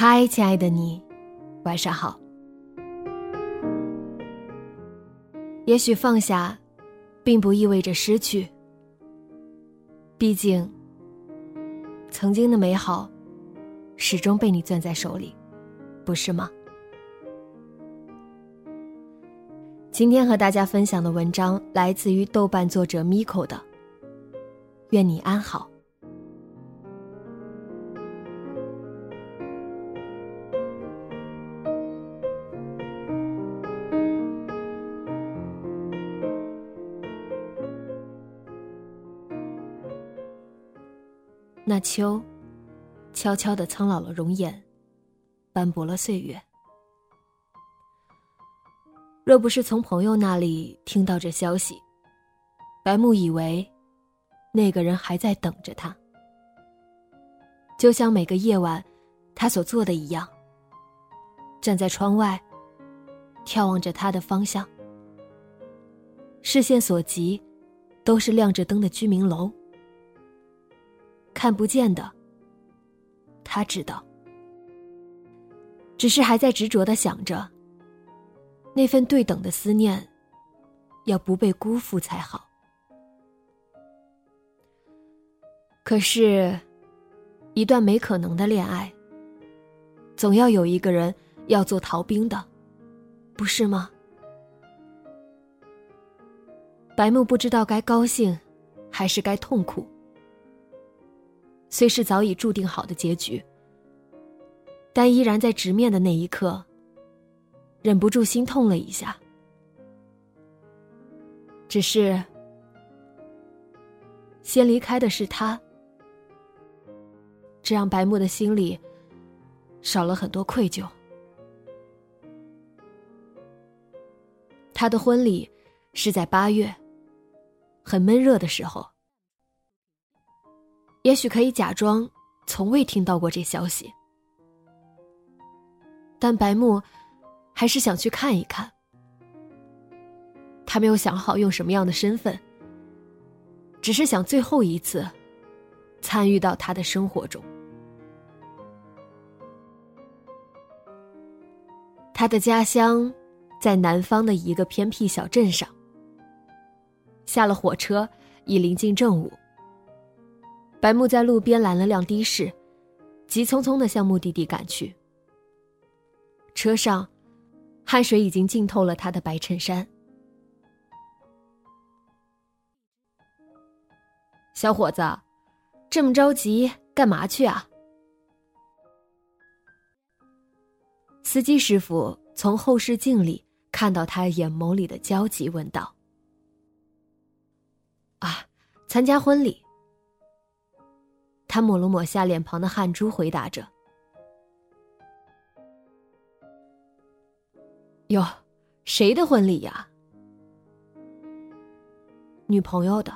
嗨，亲爱的你，晚上好。也许放下，并不意味着失去。毕竟，曾经的美好，始终被你攥在手里，不是吗？今天和大家分享的文章来自于豆瓣作者 Miko 的。愿你安好。那秋，悄悄的苍老了容颜，斑驳了岁月。若不是从朋友那里听到这消息，白木以为，那个人还在等着他。就像每个夜晚，他所做的一样，站在窗外，眺望着他的方向。视线所及，都是亮着灯的居民楼。看不见的，他知道，只是还在执着的想着，那份对等的思念，要不被辜负才好。可是，一段没可能的恋爱，总要有一个人要做逃兵的，不是吗？白木不知道该高兴，还是该痛苦。虽是早已注定好的结局，但依然在直面的那一刻，忍不住心痛了一下。只是，先离开的是他，这让白木的心里少了很多愧疚。他的婚礼是在八月，很闷热的时候。也许可以假装从未听到过这消息，但白木还是想去看一看。他没有想好用什么样的身份，只是想最后一次参与到他的生活中。他的家乡在南方的一个偏僻小镇上。下了火车，已临近正午。白木在路边拦了辆的士，急匆匆的向目的地赶去。车上，汗水已经浸透了他的白衬衫。小伙子，这么着急干嘛去啊？司机师傅从后视镜里看到他眼眸里的焦急，问道：“啊，参加婚礼。”他抹了抹下脸庞的汗珠，回答着：“哟，谁的婚礼呀？女朋友的。”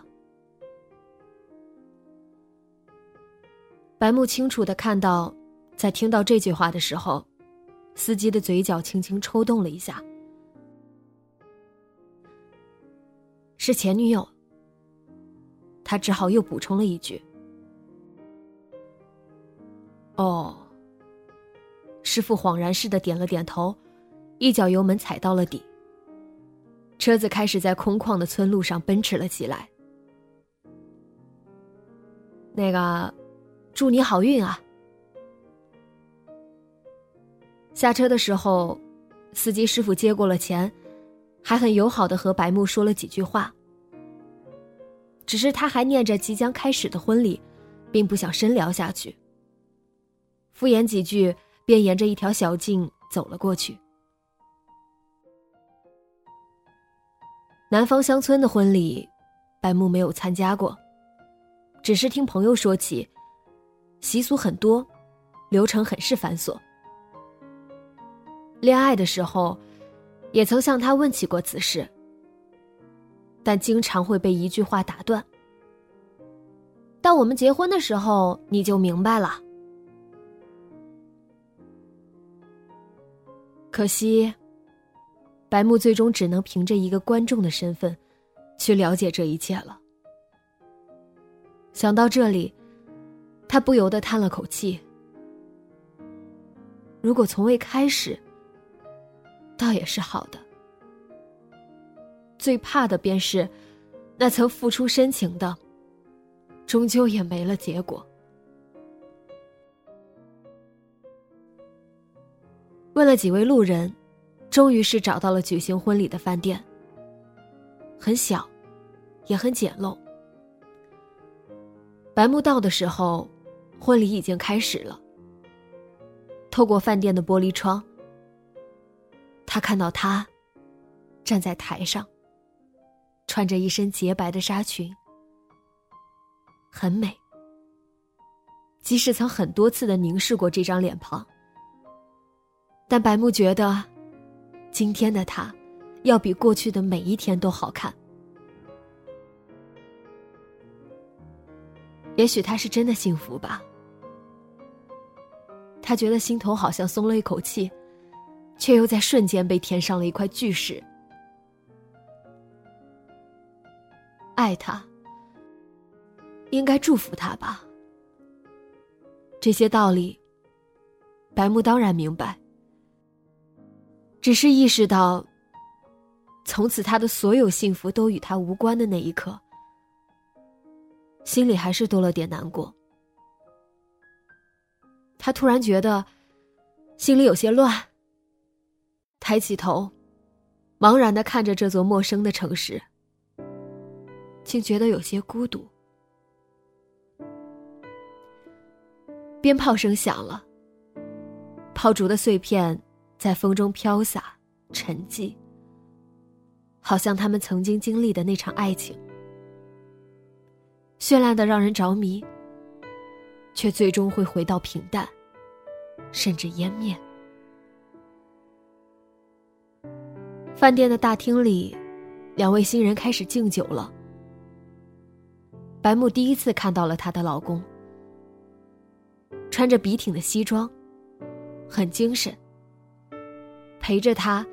白木清楚的看到，在听到这句话的时候，司机的嘴角轻轻抽动了一下。是前女友。他只好又补充了一句。哦。师傅恍然似的点了点头，一脚油门踩到了底。车子开始在空旷的村路上奔驰了起来。那个，祝你好运啊！下车的时候，司机师傅接过了钱，还很友好的和白木说了几句话。只是他还念着即将开始的婚礼，并不想深聊下去。敷衍几句，便沿着一条小径走了过去。南方乡村的婚礼，白木没有参加过，只是听朋友说起，习俗很多，流程很是繁琐。恋爱的时候，也曾向他问起过此事，但经常会被一句话打断。到我们结婚的时候，你就明白了。可惜，白木最终只能凭着一个观众的身份，去了解这一切了。想到这里，他不由得叹了口气。如果从未开始，倒也是好的。最怕的便是，那曾付出深情的，终究也没了结果。了几位路人，终于是找到了举行婚礼的饭店。很小，也很简陋。白木到的时候，婚礼已经开始了。透过饭店的玻璃窗。他看到她站在台上，穿着一身洁白的纱裙，很美。即使曾很多次的凝视过这张脸庞，但白木觉得，今天的他，要比过去的每一天都好看。也许他是真的幸福吧。他觉得心头好像松了一口气。却又在瞬间被填上了一块巨石。爱他，应该祝福他吧。这些道理，白木当然明白。只是意识到，从此他的所有幸福都与他无关的那一刻，心里还是多了点难过。他突然觉得，心里有些乱。抬起头，茫然的看着这座陌生的城市，竟觉得有些孤独。鞭炮声响了，炮竹的碎片在风中飘洒，沉寂，好像他们曾经经历的那场爱情，绚烂的让人着迷，却最终会回到平淡，甚至湮灭。饭店的大厅里，两位新人开始敬酒了。白木第一次看到了她的老公，穿着笔挺的西装，很精神。陪着他，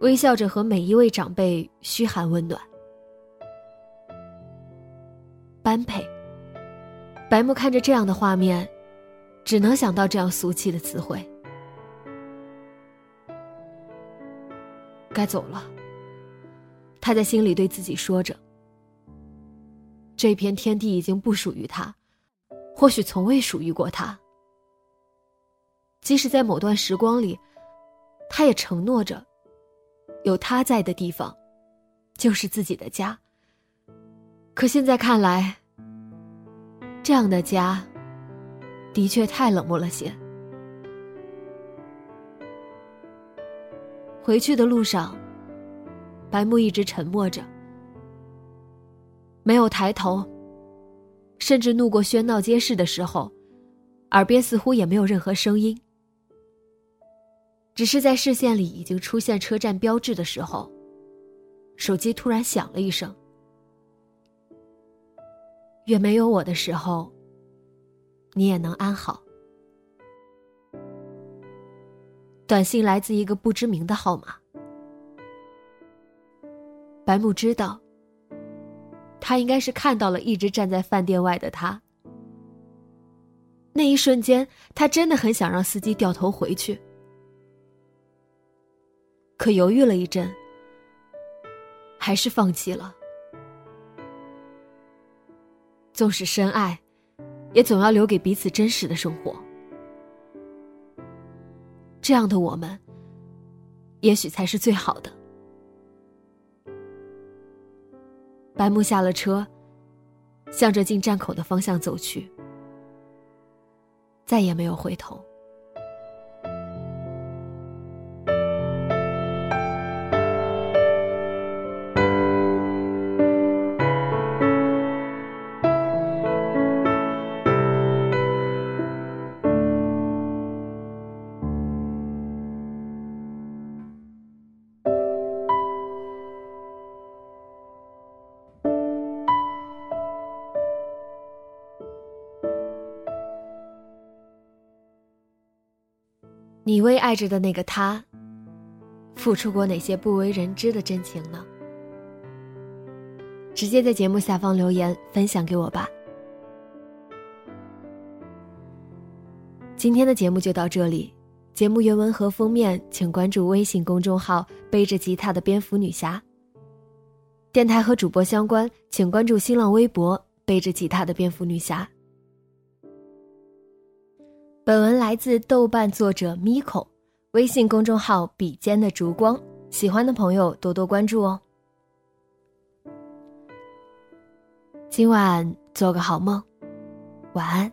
微笑着和每一位长辈嘘寒问暖。般配。白木看着这样的画面，只能想到这样俗气的词汇。该走了。他在心里对自己说着：“这片天地已经不属于他，或许从未属于过他。即使在某段时光里，他也承诺着，有他在的地方，就是自己的家。可现在看来，这样的家，的确太冷漠了些。”回去的路上，白木一直沉默着，没有抬头，甚至路过喧闹街市的时候，耳边似乎也没有任何声音。只是在视线里已经出现车站标志的时候，手机突然响了一声。愿没有我的时候，你也能安好。短信来自一个不知名的号码。白木知道，他应该是看到了一直站在饭店外的他。那一瞬间，他真的很想让司机掉头回去，可犹豫了一阵，还是放弃了。纵使深爱，也总要留给彼此真实的生活。这样的我们，也许才是最好的。白木下了车，向着进站口的方向走去，再也没有回头。你为爱着的那个他，付出过哪些不为人知的真情呢？直接在节目下方留言分享给我吧。今天的节目就到这里，节目原文和封面请关注微信公众号“背着吉他的蝙蝠女侠”。电台和主播相关，请关注新浪微博“背着吉他的蝙蝠女侠”。本文来自豆瓣作者 Miko，微信公众号“笔尖的烛光”，喜欢的朋友多多关注哦。今晚做个好梦，晚安。